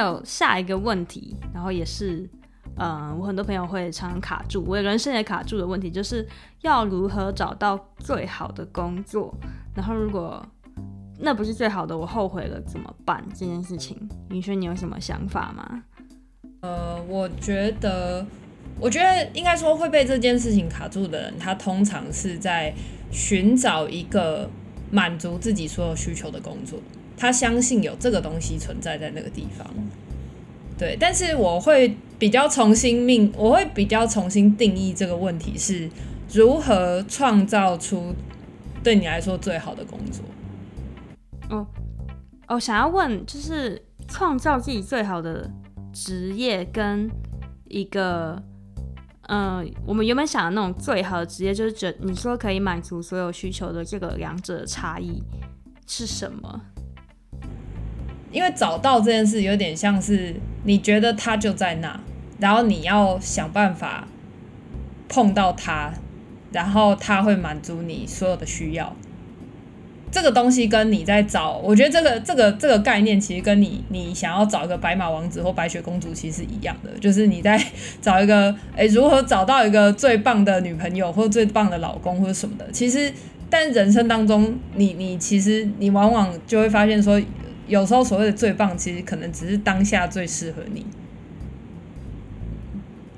有下一个问题，然后也是，嗯，我很多朋友会常常卡住，我人生也卡住的问题，就是要如何找到最好的工作？然后如果那不是最好的，我后悔了怎么办？这件事情，云轩，你有什么想法吗？呃，我觉得，我觉得应该说会被这件事情卡住的人，他通常是在寻找一个满足自己所有需求的工作。他相信有这个东西存在在那个地方，对。但是我会比较重新命，我会比较重新定义这个问题是如何创造出对你来说最好的工作。哦，我想要问，就是创造自己最好的职业跟一个，嗯、我们原本想的那种最好的职业，就是觉你说可以满足所有需求的这个两者的差异是什么？因为找到这件事有点像是你觉得它就在那，然后你要想办法碰到它，然后它会满足你所有的需要。这个东西跟你在找，我觉得这个这个这个概念其实跟你你想要找一个白马王子或白雪公主其实是一样的，就是你在找一个 诶，如何找到一个最棒的女朋友或最棒的老公或者什么的。其实，但人生当中，你你其实你往往就会发现说。有时候所谓的最棒，其实可能只是当下最适合你，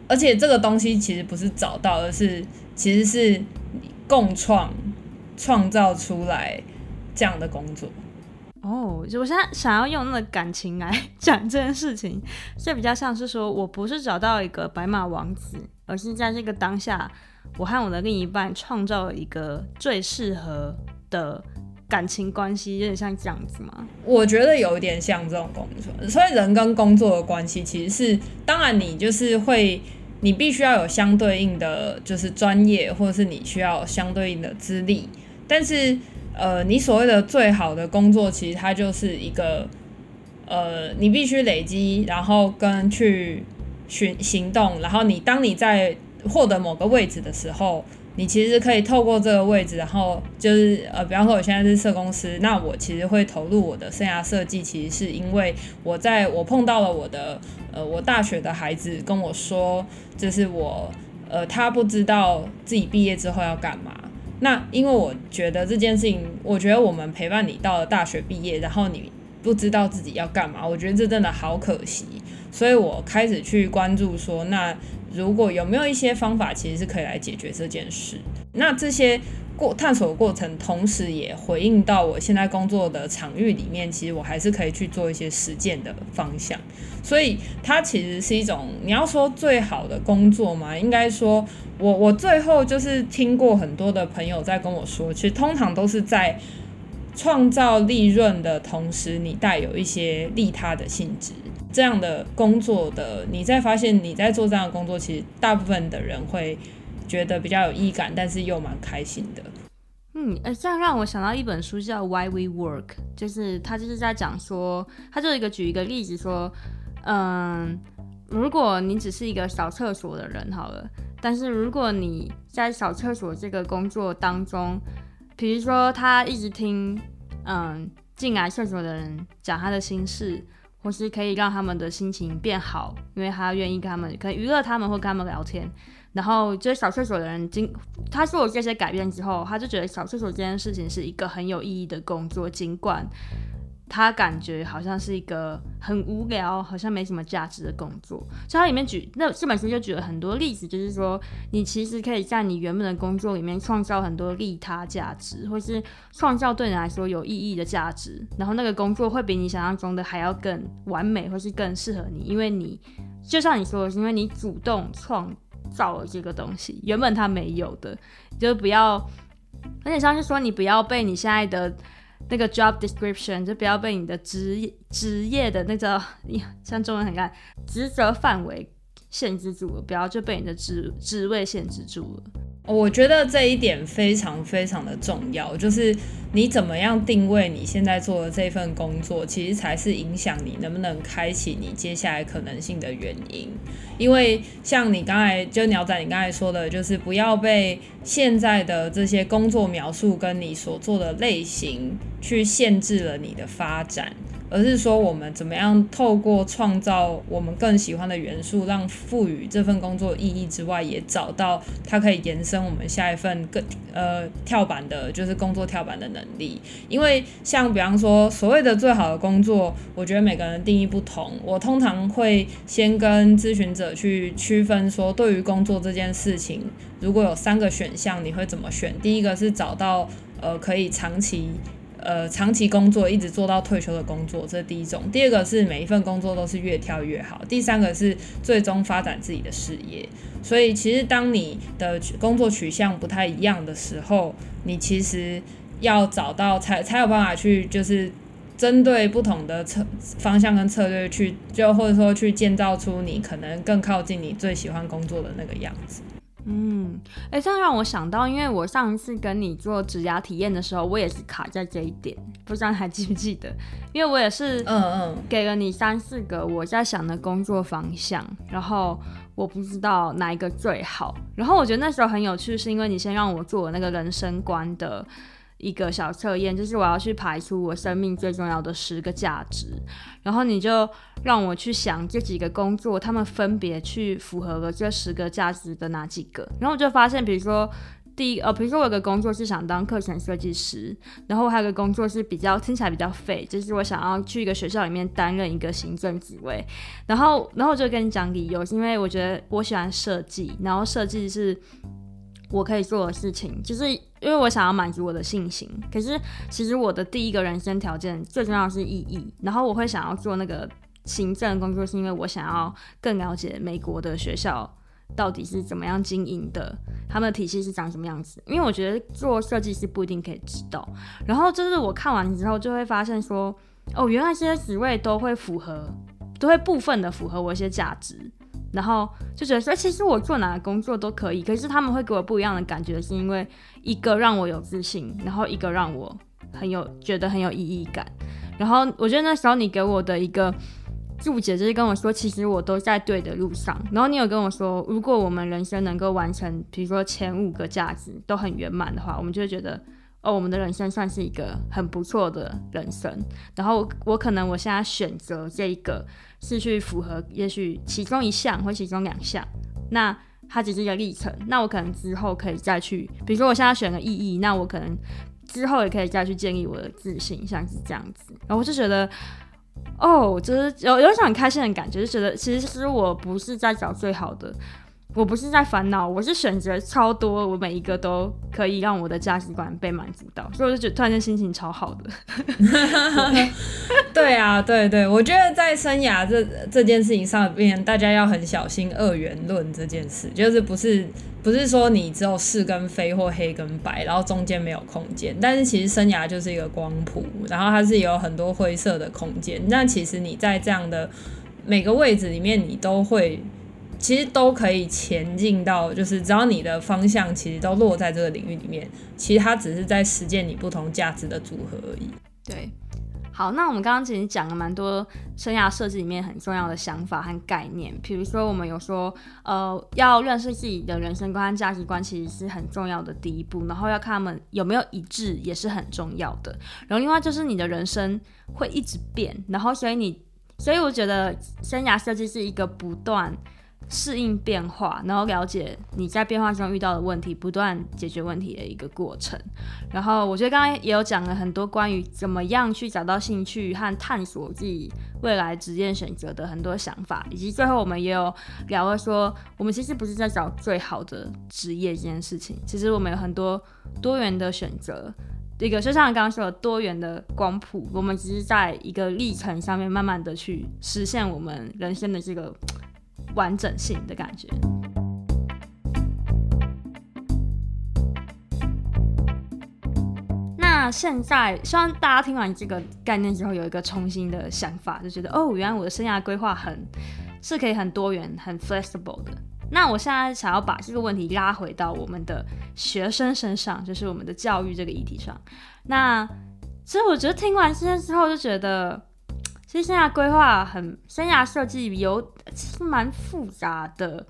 而且这个东西其实不是找到，而是其实是共创创造出来这样的工作。哦，就我现在想要用那个感情来讲这件事情，就比较像是说我不是找到一个白马王子，而是在这个当下，我和我的另一半创造了一个最适合的。感情关系有点像这样子吗？我觉得有一点像这种工作，所以人跟工作的关系其实是，当然你就是会，你必须要有相对应的，就是专业，或者是你需要相对应的资历。但是，呃，你所谓的最好的工作，其实它就是一个，呃，你必须累积，然后跟去寻行动，然后你当你在获得某个位置的时候。你其实可以透过这个位置，然后就是呃，比方说我现在是社公司，那我其实会投入我的生涯设计，其实是因为我在我碰到了我的呃，我大学的孩子跟我说，就是我呃，他不知道自己毕业之后要干嘛。那因为我觉得这件事情，我觉得我们陪伴你到了大学毕业，然后你不知道自己要干嘛，我觉得这真的好可惜，所以我开始去关注说那。如果有没有一些方法，其实是可以来解决这件事。那这些过探索过程，同时也回应到我现在工作的场域里面，其实我还是可以去做一些实践的方向。所以它其实是一种，你要说最好的工作嘛，应该说我我最后就是听过很多的朋友在跟我说，其实通常都是在创造利润的同时，你带有一些利他的性质。这样的工作的，你在发现你在做这样的工作，其实大部分的人会觉得比较有意感，但是又蛮开心的。嗯，呃，这样让我想到一本书叫《Why We Work》，就是他就是在讲说，他就一个举一个例子说，嗯，如果你只是一个扫厕所的人好了，但是如果你在扫厕所这个工作当中，比如说他一直听，嗯，进来厕所的人讲他的心事。同时可以让他们的心情变好，因为他愿意跟他们，可以娱乐他们或跟他们聊天。然后，就是扫厕所的人经他做了这些改变之后，他就觉得扫厕所这件事情是一个很有意义的工作，尽管。他感觉好像是一个很无聊，好像没什么价值的工作。所以他里面举那这本书就举了很多例子，就是说你其实可以在你原本的工作里面创造很多利他价值，或是创造对你来说有意义的价值。然后那个工作会比你想象中的还要更完美，或是更适合你，因为你就像你说的是，因为你主动创造了这个东西，原本他没有的，就不要，而且像是说你不要被你现在的。那个 job description 就不要被你的职业职业的那个，像中文很看职责范围限制住了，不要就被你的职职位限制住了。我觉得这一点非常非常的重要，就是你怎么样定位你现在做的这份工作，其实才是影响你能不能开启你接下来可能性的原因。因为像你刚才就鸟仔，你刚才说的，就是不要被现在的这些工作描述跟你所做的类型去限制了你的发展。而是说我们怎么样透过创造我们更喜欢的元素，让赋予这份工作意义之外，也找到它可以延伸我们下一份更呃跳板的，就是工作跳板的能力。因为像比方说所谓的最好的工作，我觉得每个人定义不同。我通常会先跟咨询者去区分说，对于工作这件事情，如果有三个选项，你会怎么选？第一个是找到呃可以长期。呃，长期工作一直做到退休的工作，这是第一种。第二个是每一份工作都是越跳越好。第三个是最终发展自己的事业。所以，其实当你的工作取向不太一样的时候，你其实要找到才才有办法去，就是针对不同的策方向跟策略去，就或者说去建造出你可能更靠近你最喜欢工作的那个样子。嗯，哎、欸，这样让我想到，因为我上一次跟你做指甲体验的时候，我也是卡在这一点，不知道你还记不记得？因为我也是，嗯嗯，给了你三四个我在想的工作方向，然后我不知道哪一个最好。然后我觉得那时候很有趣，是因为你先让我做那个人生观的。一个小测验，就是我要去排出我生命最重要的十个价值，然后你就让我去想这几个工作，他们分别去符合了这十个价值的哪几个，然后我就发现，比如说第一，呃，比如说我有个工作是想当课程设计师，然后我还有个工作是比较听起来比较废，就是我想要去一个学校里面担任一个行政职位，然后，然后我就跟你讲理由，是因为我觉得我喜欢设计，然后设计是。我可以做的事情，就是因为我想要满足我的信心。可是其实我的第一个人生条件最重要是意义。然后我会想要做那个行政工作，是因为我想要更了解美国的学校到底是怎么样经营的，他们的体系是长什么样子。因为我觉得做设计师不一定可以知道。然后就是我看完之后就会发现说，哦，原来这些职位都会符合，都会部分的符合我一些价值。然后就觉得说，其实我做哪个工作都可以，可是他们会给我不一样的感觉，是因为一个让我有自信，然后一个让我很有觉得很有意义感。然后我觉得那时候你给我的一个注解就是跟我说，其实我都在对的路上。然后你有跟我说，如果我们人生能够完成，比如说前五个价值都很圆满的话，我们就会觉得。哦，我们的人生算是一个很不错的人生。然后我，可能我现在选择这一个是去符合，也许其中一项或其中两项，那它只是一个历程。那我可能之后可以再去，比如说我现在选了意义，那我可能之后也可以再去建立我的自信，像是这样子。然后我就觉得，哦，就是有有一种很开心的感觉，就觉得其实我不是在找最好的。我不是在烦恼，我是选择超多，我每一个都可以让我的价值观被满足到，所以我就觉得突然间心情超好的。对啊，对对，我觉得在生涯这这件事情上面，大家要很小心二元论这件事，就是不是不是说你只有是跟非或黑跟白，然后中间没有空间，但是其实生涯就是一个光谱，然后它是有很多灰色的空间，那其实你在这样的每个位置里面，你都会。其实都可以前进到，就是只要你的方向其实都落在这个领域里面，其实它只是在实践你不同价值的组合而已。对，好，那我们刚刚其实讲了蛮多生涯设计里面很重要的想法和概念，比如说我们有说，呃，要认识自己的人生观和价值观其实是很重要的第一步，然后要看他们有没有一致也是很重要的。然后另外就是你的人生会一直变，然后所以你，所以我觉得生涯设计是一个不断。适应变化，然后了解你在变化中遇到的问题，不断解决问题的一个过程。然后我觉得刚刚也有讲了很多关于怎么样去找到兴趣和探索自己未来职业选择的很多想法，以及最后我们也有聊了说，我们其实不是在找最好的职业这件事情，其实我们有很多多元的选择。一个就像刚刚说的多元的光谱，我们只是在一个历程上面慢慢的去实现我们人生的这个。完整性的感觉。那现在，希望大家听完这个概念之后，有一个重新的想法，就觉得哦，原来我的生涯规划很是可以很多元、很 flexible 的。那我现在想要把这个问题拉回到我们的学生身上，就是我们的教育这个议题上。那其实我觉得听完这些之后，就觉得。其实生涯规划很，生涯设计有其实蛮复杂的，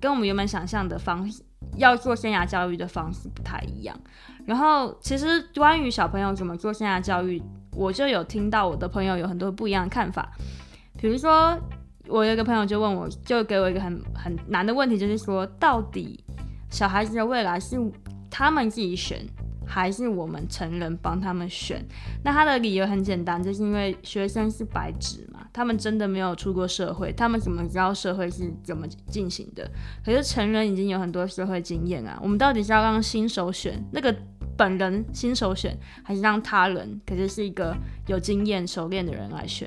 跟我们原本想象的方式，要做生涯教育的方式不太一样。然后，其实关于小朋友怎么做生涯教育，我就有听到我的朋友有很多不一样的看法。比如说，我有一个朋友就问我，就给我一个很很难的问题，就是说，到底小孩子的未来是他们自己选，还是我们成人帮他们选？那他的理由很简单，就是因为学生是白纸嘛，他们真的没有出过社会，他们怎么知道社会是怎么进行的？可是成人已经有很多社会经验啊，我们到底是要让新手选那个本人新手选，还是让他人，可是是一个有经验、熟练的人来选？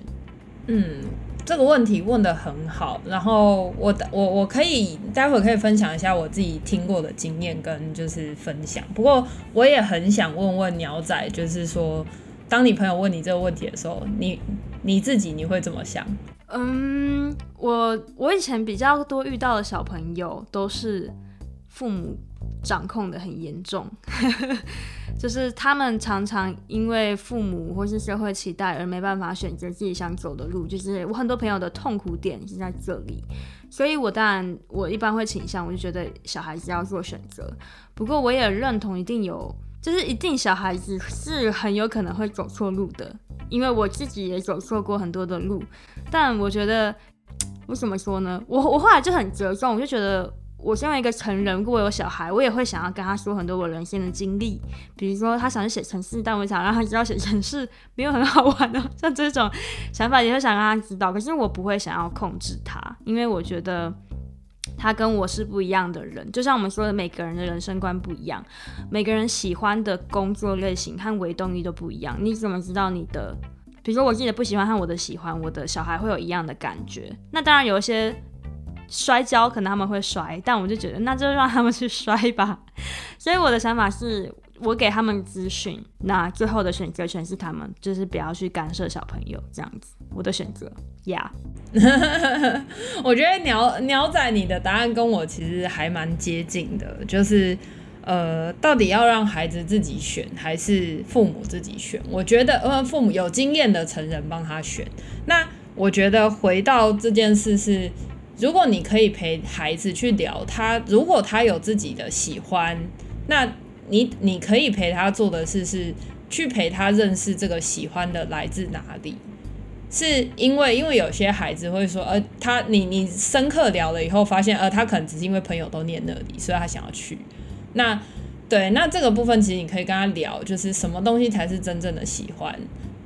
嗯。这个问题问得很好，然后我我我可以待会可以分享一下我自己听过的经验跟就是分享。不过我也很想问问鸟仔，就是说，当你朋友问你这个问题的时候，你你自己你会怎么想？嗯，我我以前比较多遇到的小朋友都是父母掌控得很严重。就是他们常常因为父母或是社会期待而没办法选择自己想走的路，就是我很多朋友的痛苦点是在这里，所以我当然我一般会倾向，我就觉得小孩子要做选择。不过我也认同一定有，就是一定小孩子是很有可能会走错路的，因为我自己也走错过很多的路。但我觉得，我怎么说呢？我我后来就很折中，我就觉得。我身为一个成人，如果有小孩，我也会想要跟他说很多我人生的经历。比如说，他想去写城市，但我想让他知道写城市没有很好玩的，像这种想法也会想让他知道。可是我不会想要控制他，因为我觉得他跟我是不一样的人。就像我们说的，每个人的人生观不一样，每个人喜欢的工作类型和维动力都不一样。你怎么知道你的？比如说，我自己的不喜欢和我的喜欢，我的小孩会有一样的感觉？那当然有一些。摔跤可能他们会摔，但我就觉得那就让他们去摔吧。所以我的想法是，我给他们资讯，那最后的选择权是他们，就是不要去干涉小朋友这样子。我的选择呀，yeah. 我觉得鸟鸟仔你的答案跟我其实还蛮接近的，就是呃，到底要让孩子自己选，还是父母自己选？我觉得呃，父母有经验的成人帮他选。那我觉得回到这件事是。如果你可以陪孩子去聊他，如果他有自己的喜欢，那你你可以陪他做的事是去陪他认识这个喜欢的来自哪里，是因为因为有些孩子会说，呃，他你你深刻聊了以后发现，呃，他可能只是因为朋友都念那里，所以他想要去。那对，那这个部分其实你可以跟他聊，就是什么东西才是真正的喜欢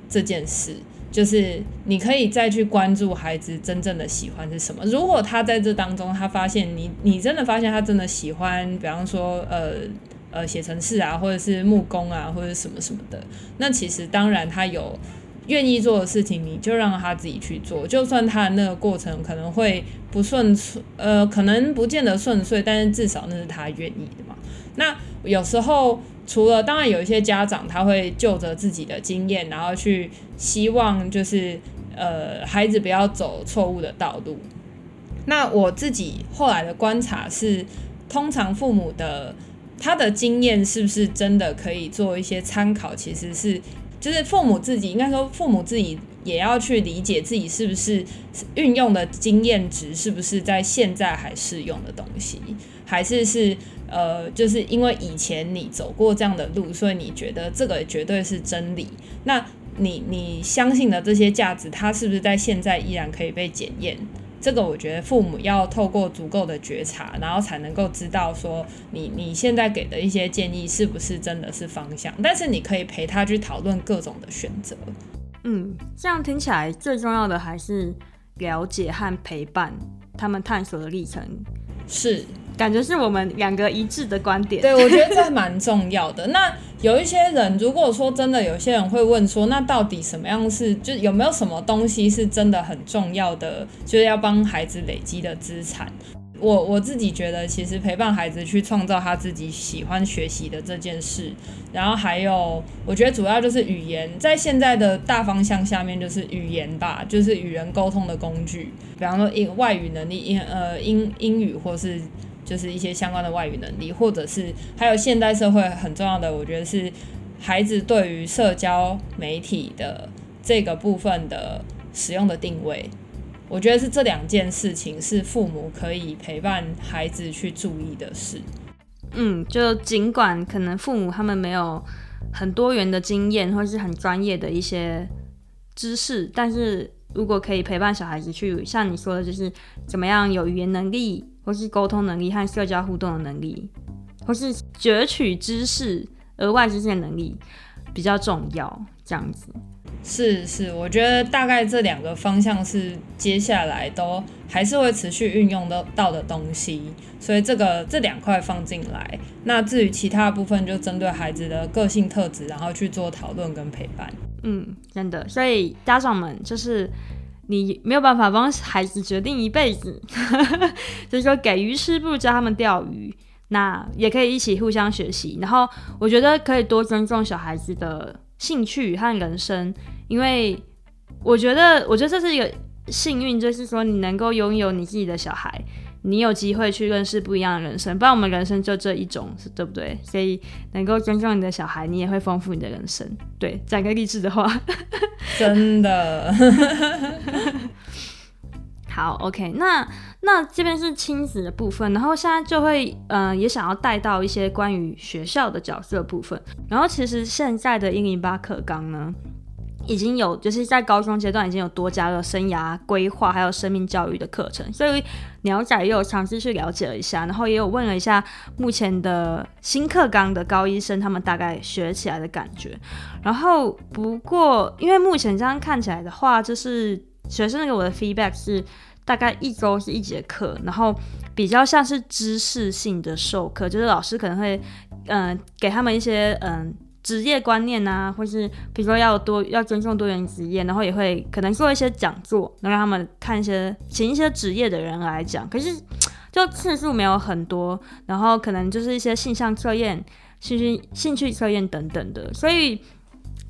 这件事。就是你可以再去关注孩子真正的喜欢是什么。如果他在这当中，他发现你，你真的发现他真的喜欢，比方说，呃呃，写程式啊，或者是木工啊，或者什么什么的，那其实当然他有愿意做的事情，你就让他自己去做。就算他的那个过程可能会不顺，呃，可能不见得顺遂，但是至少那是他愿意的嘛。那有时候。除了当然有一些家长他会就着自己的经验，然后去希望就是呃孩子不要走错误的道路。那我自己后来的观察是，通常父母的他的经验是不是真的可以做一些参考？其实是就是父母自己应该说父母自己也要去理解自己是不是运用的经验值是不是在现在还适用的东西，还是是。呃，就是因为以前你走过这样的路，所以你觉得这个绝对是真理。那你你相信的这些价值，它是不是在现在依然可以被检验？这个我觉得父母要透过足够的觉察，然后才能够知道说你你现在给的一些建议是不是真的是方向。但是你可以陪他去讨论各种的选择。嗯，这样听起来最重要的还是了解和陪伴他们探索的历程。是。感觉是我们两个一致的观点。对，我觉得这 蛮重要的。那有一些人，如果说真的，有些人会问说，那到底什么样是，就有没有什么东西是真的很重要的，就是要帮孩子累积的资产？我我自己觉得，其实陪伴孩子去创造他自己喜欢学习的这件事，然后还有，我觉得主要就是语言，在现在的大方向下面，就是语言吧，就是与人沟通的工具，比方说英外语能力，英呃英英语或是。就是一些相关的外语能力，或者是还有现代社会很重要的，我觉得是孩子对于社交媒体的这个部分的使用的定位，我觉得是这两件事情是父母可以陪伴孩子去注意的事。嗯，就尽管可能父母他们没有很多元的经验，或是很专业的一些知识。但是如果可以陪伴小孩子去，像你说的，就是怎么样有语言能力，或是沟通能力和社交互动的能力，或是攫取知识、额外知识的能力比较重要，这样子。是是，我觉得大概这两个方向是接下来都还是会持续运用的到的东西，所以这个这两块放进来。那至于其他部分，就针对孩子的个性特质，然后去做讨论跟陪伴。嗯，真的，所以家长们就是你没有办法帮孩子决定一辈子，就是说给鱼吃不如教他们钓鱼，那也可以一起互相学习。然后我觉得可以多尊重小孩子的。兴趣和人生，因为我觉得，我觉得这是一个幸运，就是说你能够拥有你自己的小孩，你有机会去认识不一样的人生。不然我们人生就这一种，对不对？所以能够尊重你的小孩，你也会丰富你的人生。对，讲个励志的话，真的。好，OK，那那这边是亲子的部分，然后现在就会，嗯、也想要带到一些关于学校的角色部分。然后其实现在的一零八课纲呢，已经有就是在高中阶段已经有多加了生涯规划还有生命教育的课程，所以鸟仔也有尝试去了解了一下，然后也有问了一下目前的新课纲的高一生他们大概学起来的感觉。然后不过因为目前这样看起来的话，就是学生给我的 feedback 是。大概一周是一节课，然后比较像是知识性的授课，就是老师可能会，嗯、给他们一些嗯、职业观念啊，或是比如说要多要尊重多元职业，然后也会可能做一些讲座，能让他们看一些请一些职业的人来讲，可是就次数没有很多，然后可能就是一些性向测验、兴趣兴趣测验等等的，所以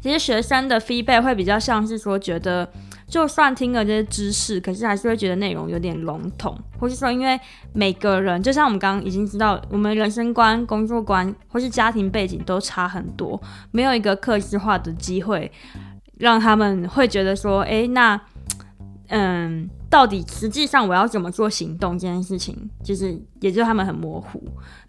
其实学生的 feedback 会比较像是说觉得。就算听了这些知识，可是还是会觉得内容有点笼统，或是说，因为每个人就像我们刚刚已经知道，我们人生观、工作观或是家庭背景都差很多，没有一个客制化的机会，让他们会觉得说，哎，那，嗯。到底实际上我要怎么做行动这件事情，就是也就他们很模糊，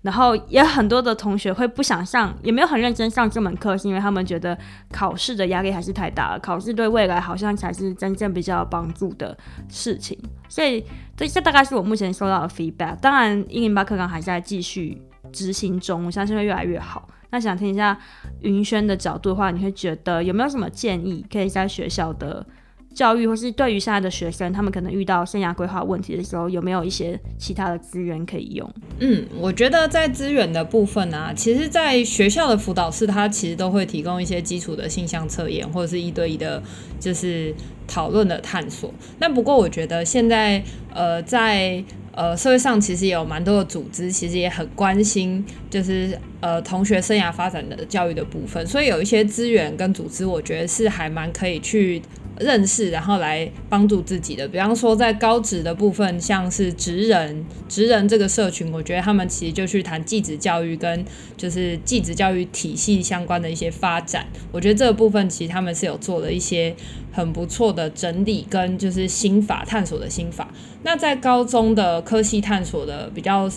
然后也很多的同学会不想上，也没有很认真上这门课，是因为他们觉得考试的压力还是太大了，考试对未来好像才是真正比较有帮助的事情。所以这这大概是我目前收到的 feedback。当然，一零八课纲还在继续执行中，我相信会越来越好。那想听一下云轩的角度的话，你会觉得有没有什么建议可以在学校的？教育，或是对于现在的学生，他们可能遇到生涯规划问题的时候，有没有一些其他的资源可以用？嗯，我觉得在资源的部分啊，其实，在学校的辅导室，他其实都会提供一些基础的性向测验，或者是一对一的，就是讨论的探索。那不过，我觉得现在，呃，在呃社会上，其实也有蛮多的组织，其实也很关心，就是呃同学生涯发展的教育的部分。所以有一些资源跟组织，我觉得是还蛮可以去。认识，然后来帮助自己的。比方说，在高职的部分，像是职人、职人这个社群，我觉得他们其实就去谈技职教育跟就是技职教育体系相关的一些发展。我觉得这个部分其实他们是有做了一些很不错的整理跟就是心法探索的心法。那在高中的科系探索的比较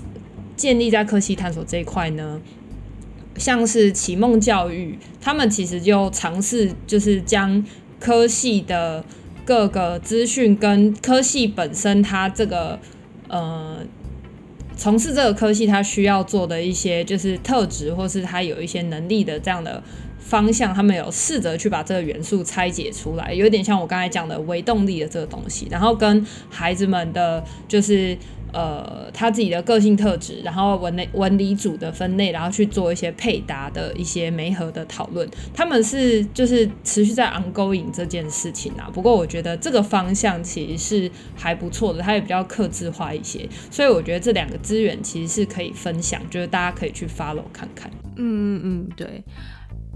建立在科系探索这一块呢，像是启梦教育，他们其实就尝试就是将。科系的各个资讯跟科系本身，它这个呃，从事这个科系它需要做的一些就是特质，或是它有一些能力的这样的方向，他们有试着去把这个元素拆解出来，有点像我刚才讲的微动力的这个东西，然后跟孩子们的就是。呃，他自己的个性特质，然后文类文理组的分类，然后去做一些配搭的一些媒合的讨论。他们是就是持续在 ongoing 这件事情啊。不过我觉得这个方向其实是还不错的，它也比较克制化一些。所以我觉得这两个资源其实是可以分享，就是大家可以去 follow 看看。嗯嗯嗯，对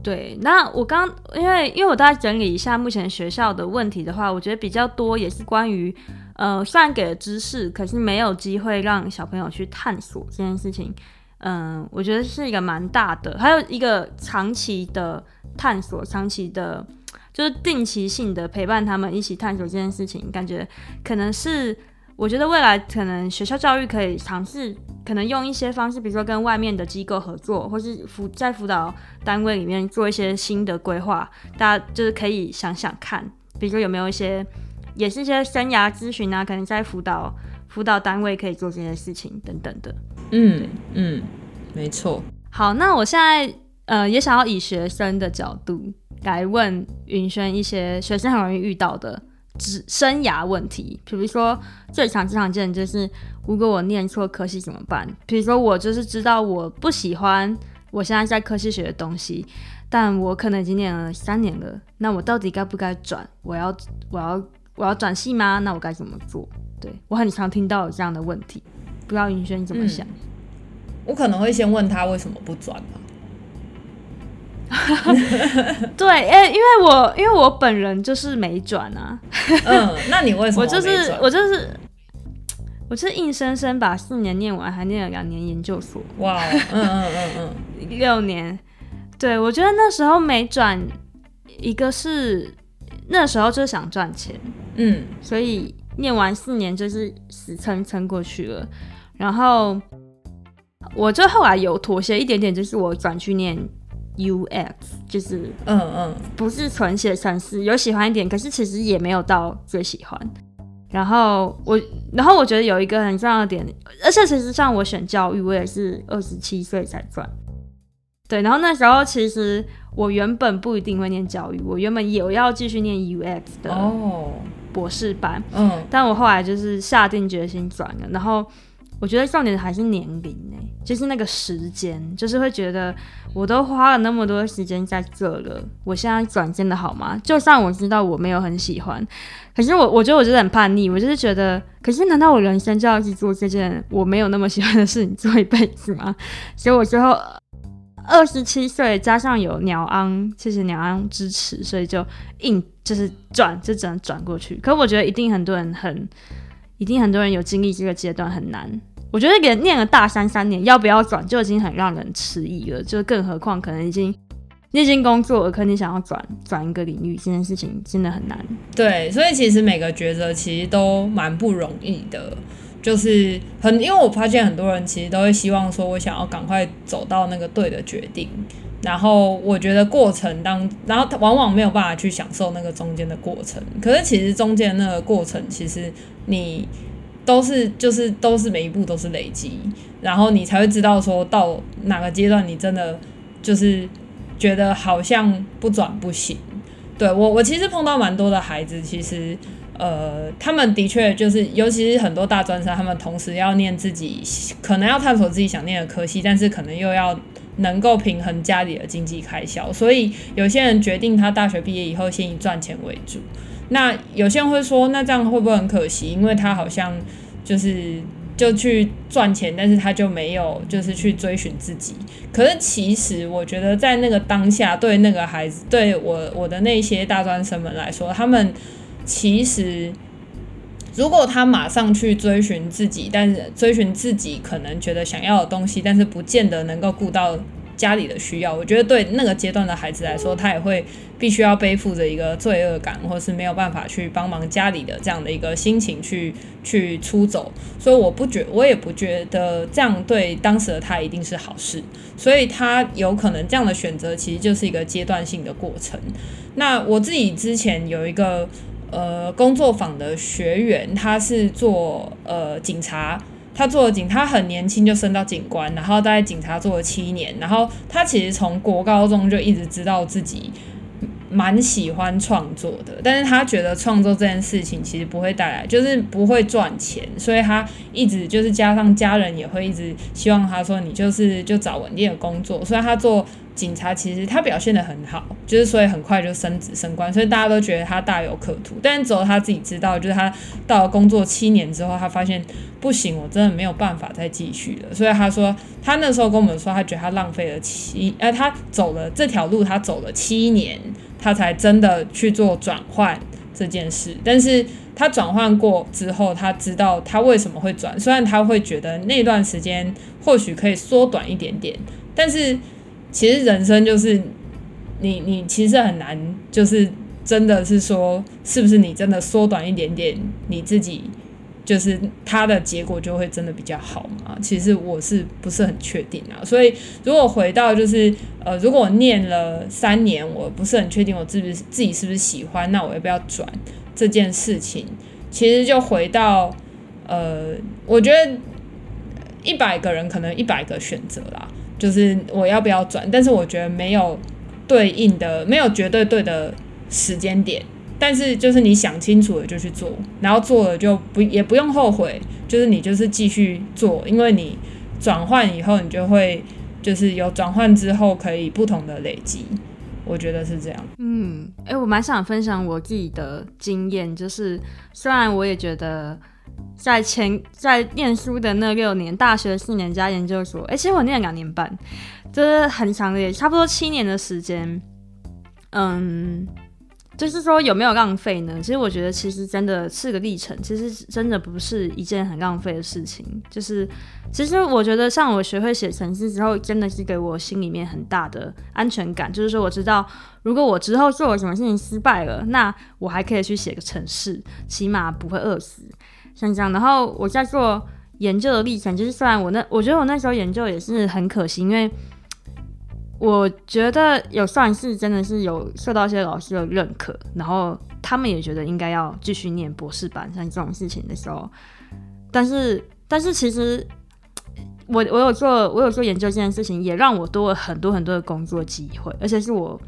对。那我刚因为因为我大概整理一下目前学校的问题的话，我觉得比较多也是关于。呃，虽然给了知识，可是没有机会让小朋友去探索这件事情。嗯、我觉得是一个蛮大的，还有一个长期的探索，长期的，就是定期性的陪伴他们一起探索这件事情，感觉可能是我觉得未来可能学校教育可以尝试，可能用一些方式，比如说跟外面的机构合作，或是辅在辅导单位里面做一些新的规划，大家就是可以想想看，比如说有没有一些，也是一些生涯咨询啊，可能在辅导辅导单位可以做这些事情等等的。嗯嗯，没错。好，那我现在呃也想要以学生的角度来问云轩一些学生很容易遇到的职生涯问题，比如说最常最常见的就是，如果我念错科系怎么办？比如说我就是知道我不喜欢我现在在科系学的东西，但我可能已经念了三年了，那我到底该不该转？我要我要我要转系吗？那我该怎么做？对，我很常听到有这样的问题，不知道云轩你怎么想？嗯我可能会先问他为什么不转吧。对，哎、欸，因为我因为我本人就是没转啊。嗯，那你为什么？我就是我就是我就是硬生生把四年念完，还念了两年研究所。哇，嗯嗯嗯嗯，六年。对，我觉得那时候没转，一个是那时候就是想赚钱，嗯，所以念完四年就是死撑撑过去了，然后。我就后来有妥协一点点，就是我转去念 UX，就是嗯嗯，不是纯写程式，有喜欢一点，可是其实也没有到最喜欢。然后我，然后我觉得有一个很重要的点，而且其实像我选教育，我也是二十七岁才转。对，然后那时候其实我原本不一定会念教育，我原本有要继续念 UX 的博士班，嗯，但我后来就是下定决心转了，然后。我觉得重点还是年龄呢，就是那个时间，就是会觉得我都花了那么多时间在这了，我现在转真的好吗？就算我知道我没有很喜欢，可是我我觉得我就是很叛逆，我就是觉得，可是难道我人生就要去做这件我没有那么喜欢的事情做一辈子吗？所以我最后二十七岁加上有鸟昂，谢谢鸟昂支持，所以就硬就是转，就只能转过去。可我觉得一定很多人很。一定很多人有经历这个阶段很难，我觉得给念了大三三年，要不要转就已经很让人迟疑了，就更何况可能已经你已经工作了，可你想要转转一个领域，这件事情真的很难。对，所以其实每个抉择其实都蛮不容易的，就是很因为我发现很多人其实都会希望说，我想要赶快走到那个对的决定。然后我觉得过程当，然后往往没有办法去享受那个中间的过程。可是其实中间那个过程，其实你都是就是都是每一步都是累积，然后你才会知道说到哪个阶段你真的就是觉得好像不转不行。对，我我其实碰到蛮多的孩子，其实呃他们的确就是，尤其是很多大专生，他们同时要念自己可能要探索自己想念的科系，但是可能又要。能够平衡家里的经济开销，所以有些人决定他大学毕业以后先以赚钱为主。那有些人会说，那这样会不会很可惜？因为他好像就是就去赚钱，但是他就没有就是去追寻自己。可是其实我觉得在那个当下，对那个孩子，对我我的那些大专生们来说，他们其实。如果他马上去追寻自己，但是追寻自己可能觉得想要的东西，但是不见得能够顾到家里的需要。我觉得对那个阶段的孩子来说，他也会必须要背负着一个罪恶感，或是没有办法去帮忙家里的这样的一个心情去 去出走。所以我不觉，我也不觉得这样对当时的他一定是好事。所以他有可能这样的选择，其实就是一个阶段性的过程。那我自己之前有一个。呃，工作坊的学员，他是做呃警察，他做了警，他很年轻就升到警官，然后在警察做了七年，然后他其实从国高中就一直知道自己蛮喜欢创作的，但是他觉得创作这件事情其实不会带来，就是不会赚钱，所以他一直就是加上家人也会一直希望他说，你就是就找稳定的工作，所以他做。警察其实他表现得很好，就是所以很快就升职升官，所以大家都觉得他大有可图。但是只有他自己知道，就是他到了工作七年之后，他发现不行，我真的没有办法再继续了。所以他说，他那时候跟我们说，他觉得他浪费了七，呃，他走了这条路，他走了七年，他才真的去做转换这件事。但是他转换过之后，他知道他为什么会转，虽然他会觉得那段时间或许可以缩短一点点，但是。其实人生就是你，你其实很难，就是真的是说，是不是你真的缩短一点点，你自己就是它的结果就会真的比较好嘛？其实我是不是很确定啊？所以如果回到就是呃，如果念了三年，我不是很确定我自不自己是不是喜欢，那我要不要转这件事情？其实就回到呃，我觉得一百个人可能一百个选择啦，就是我要不要转？但是我觉得没有对应的，没有绝对对的时间点。但是就是你想清楚了就去做，然后做了就不也不用后悔，就是你就是继续做，因为你转换以后你就会就是有转换之后可以不同的累积，我觉得是这样。嗯，哎、欸，我蛮想分享我自己的经验，就是虽然我也觉得在前在念书的那六年，大学四年加研究所，哎、其实我念了两年半，就是很长的，差不多七年的时间，嗯。就是说有没有浪费呢？其实我觉得，其实真的是个历程，其实真的不是一件很浪费的事情。就是其实我觉得，像我学会写程式之后，真的是给我心里面很大的安全感。就是说，我知道如果我之后做了什么事情失败了，那我还可以去写个程式，起码不会饿死。像这样，然后我在做研究的历程，就是虽然我那我觉得我那时候研究也是很可惜，因为。我觉得有算是真的是有受到一些老师的认可，然后他们也觉得应该要继续念博士班，像这种事情的时候，但是但是其实我我有做我有做研究这件事情，也让我多了很多很多的工作机会，而且是我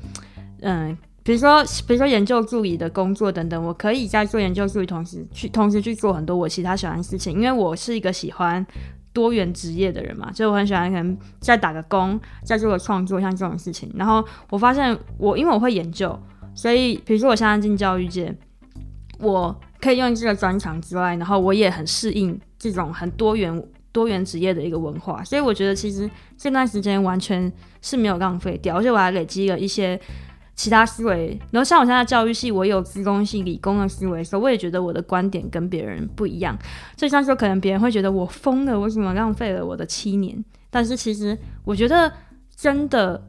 嗯，比如说比如说研究助理的工作等等，我可以在做研究助理同时去同时去做很多我其他喜欢的事情，因为我是一个喜欢。多元职业的人嘛，就我很喜欢，可能在打个工，在做个创作，像这种事情。然后我发现，我因为我会研究，所以比如说我现在进教育界，我可以用这个专长之外，然后我也很适应这种很多元多元职业的一个文化。所以我觉得其实这段时间完全是没有浪费掉，而且我还累积了一些。其他思维，然后像我现在教育系，我有资工系理工的思维，所以我也觉得我的观点跟别人不一样。就像说，可能别人会觉得我疯了，为什么浪费了我的七年？但是其实我觉得真的，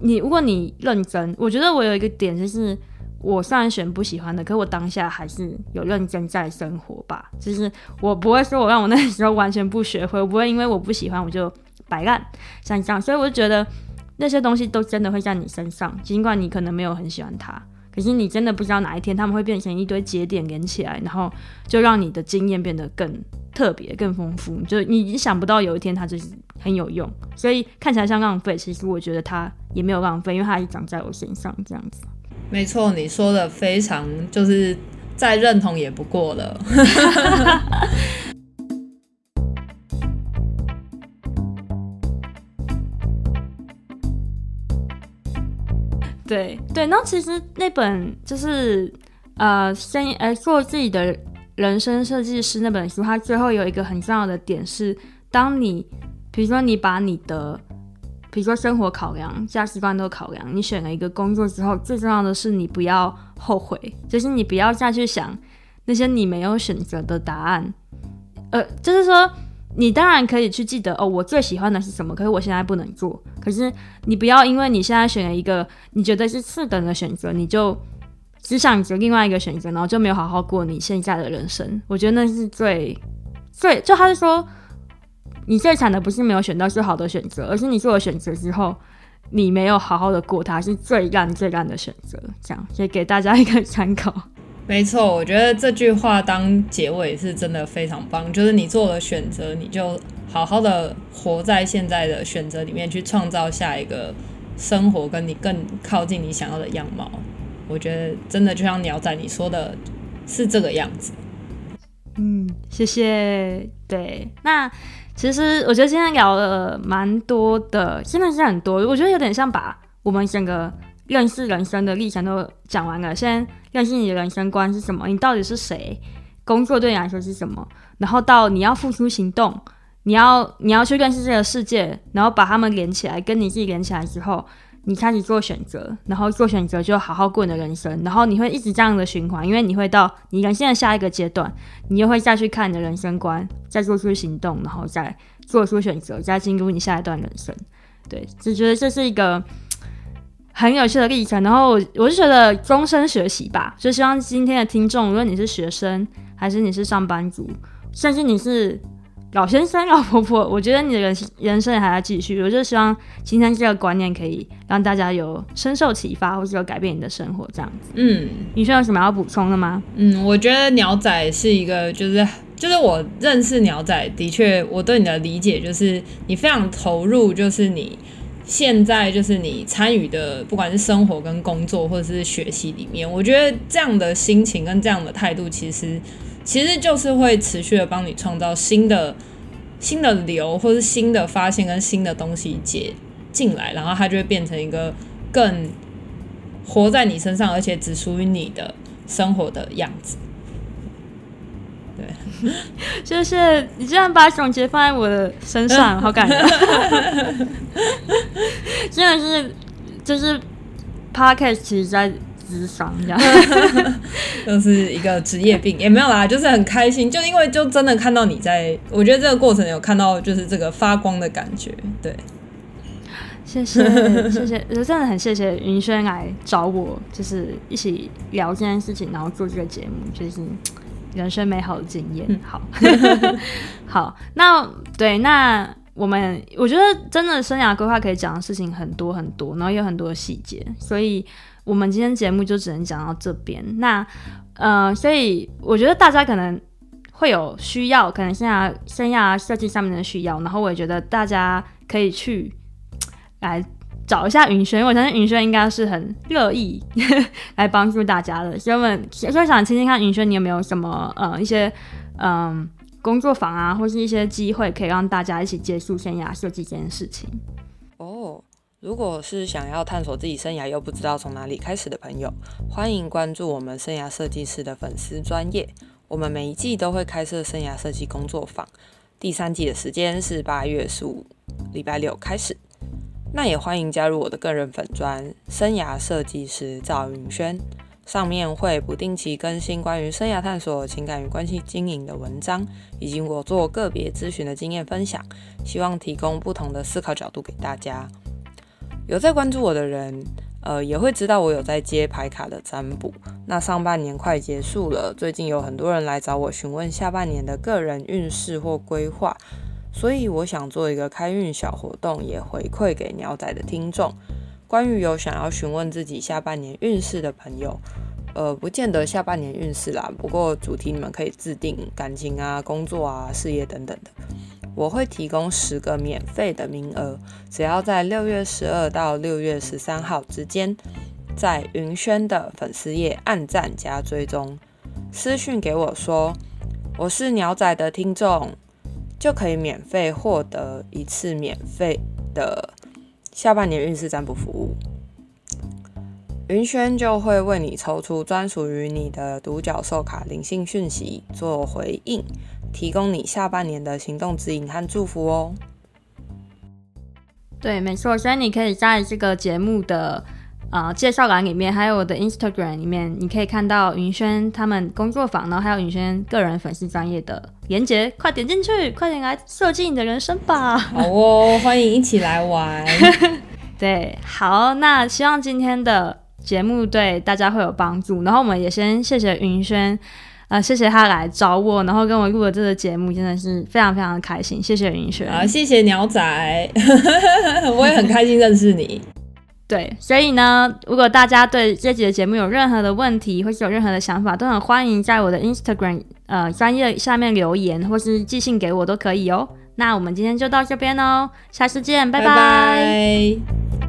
你如果你认真，我觉得我有一个点就是，我虽然选不喜欢的，可我当下还是有认真在生活吧。就是我不会说我让我那时候完全不学会，我不会因为我不喜欢我就摆烂，像这样。所以我就觉得。那些东西都真的会在你身上，尽管你可能没有很喜欢它，可是你真的不知道哪一天他们会变成一堆节点连起来，然后就让你的经验变得更特别、更丰富。就你想不到有一天它就是很有用，所以看起来像浪费，其实我觉得它也没有浪费，因为它还是长在我身上这样子。没错，你说的非常，就是再认同也不过了。对对，那其实那本就是呃，先呃做自己的人生设计师那本书，它最后有一个很重要的点是，当你比如说你把你的比如说生活考量、价值观都考量，你选了一个工作之后，最重要的是你不要后悔，就是你不要再去想那些你没有选择的答案，呃，就是说。你当然可以去记得哦，我最喜欢的是什么？可是我现在不能做。可是你不要因为你现在选了一个你觉得是次等的选择，你就只想着另外一个选择，然后就没有好好过你现在的人生。我觉得那是最最就他是说，你最惨的不是没有选到最好的选择，而是你做了选择之后，你没有好好的过它，是最烂最烂的选择。这样，所以给大家一个参考。没错，我觉得这句话当结尾是真的非常棒。就是你做了选择，你就好好的活在现在的选择里面，去创造下一个生活，跟你更靠近你想要的样貌。我觉得真的就像鸟仔你说的，是这个样子。嗯，谢谢。对，那其实我觉得今天聊了蛮多的，真的是很多。我觉得有点像把我们整个。认识人生的历程都讲完了，先认识你的人生观是什么？你到底是谁？工作对你来说是什么？然后到你要付出行动，你要你要去认识这个世界，然后把他们连起来，跟你自己连起来之后，你开始做选择，然后做选择就好好过你的人生，然后你会一直这样的循环，因为你会到你人生的下一个阶段，你又会再去看你的人生观，再做出行动，然后再做出选择，再进入你下一段人生。对，只觉得这是一个。很有趣的历程。然后我我就觉得终身学习吧，就希望今天的听众，无论你是学生还是你是上班族，甚至你是。老先生、老婆婆，我觉得你的人人生也还要继续。我就希望今天这个观念可以让大家有深受启发，或者有改变你的生活这样子。嗯，你需要有什么要补充的吗？嗯，我觉得鸟仔是一个，就是就是我认识鸟仔，的确，我对你的理解就是你非常投入，就是你现在就是你参与的，不管是生活跟工作或者是学习里面，我觉得这样的心情跟这样的态度，其实。其实就是会持续的帮你创造新的新的流，或是新的发现跟新的东西接进来，然后它就会变成一个更活在你身上，而且只属于你的生活的样子。对，就是你这样把总结放在我的身上，好感动。真的是，就是 Podcast 其实在。智商一样，就是一个职业病，也没有啦，就是很开心，就因为就真的看到你在，我觉得这个过程有看到就是这个发光的感觉，对，谢谢谢谢，我真的很谢谢云轩来找我，就是一起聊这件事情，然后做这个节目，就是人生美好的经验。好，好，那对，那我们我觉得真的生涯规划可以讲的事情很多很多，然后有很多的细节，所以。我们今天节目就只能讲到这边。那，呃，所以我觉得大家可能会有需要，可能生涯生涯设计上面的需要。然后我也觉得大家可以去 来找一下云轩，因为我相信云轩应该是很乐意 来帮助大家的。所以我们所以想听听看云轩，你有没有什么呃一些嗯、工作坊啊，或是一些机会，可以让大家一起接触生涯设计这件事情。哦。如果是想要探索自己生涯又不知道从哪里开始的朋友，欢迎关注我们生涯设计师的粉丝专业。我们每一季都会开设生涯设计工作坊，第三季的时间是八月十五礼拜六开始。那也欢迎加入我的个人粉专生涯设计师赵云轩，上面会不定期更新关于生涯探索、情感与关系经营的文章，以及我做个别咨询的经验分享，希望提供不同的思考角度给大家。有在关注我的人，呃，也会知道我有在接牌卡的占卜。那上半年快结束了，最近有很多人来找我询问下半年的个人运势或规划，所以我想做一个开运小活动，也回馈给鸟仔的听众。关于有想要询问自己下半年运势的朋友，呃，不见得下半年运势啦，不过主题你们可以自定，感情啊、工作啊、事业等等的。我会提供十个免费的名额，只要在六月十二到六月十三号之间，在云轩的粉丝页按赞加追踪，私讯给我说我是鸟仔的听众，就可以免费获得一次免费的下半年运势占卜服务。云轩就会为你抽出专属于你的独角兽卡灵性讯息做回应。提供你下半年的行动指引和祝福哦。对，没错，所以你可以在这个节目的呃介绍栏里面，还有我的 Instagram 里面，你可以看到云轩他们工作坊，然后还有云轩个人粉丝专业的连接，快点进去，快点来设计你的人生吧！好哦，欢迎一起来玩。对，好，那希望今天的节目对大家会有帮助，然后我们也先谢谢云轩。啊、呃，谢谢他来找我，然后跟我录了这个节目，真的是非常非常的开心。谢谢云轩，啊，谢谢鸟仔，我也很开心认识你。对，所以呢，如果大家对这集的节目有任何的问题，或是有任何的想法，都很欢迎在我的 Instagram 呃专业下面留言，或是寄信给我都可以哦。那我们今天就到这边哦，下次见，拜拜。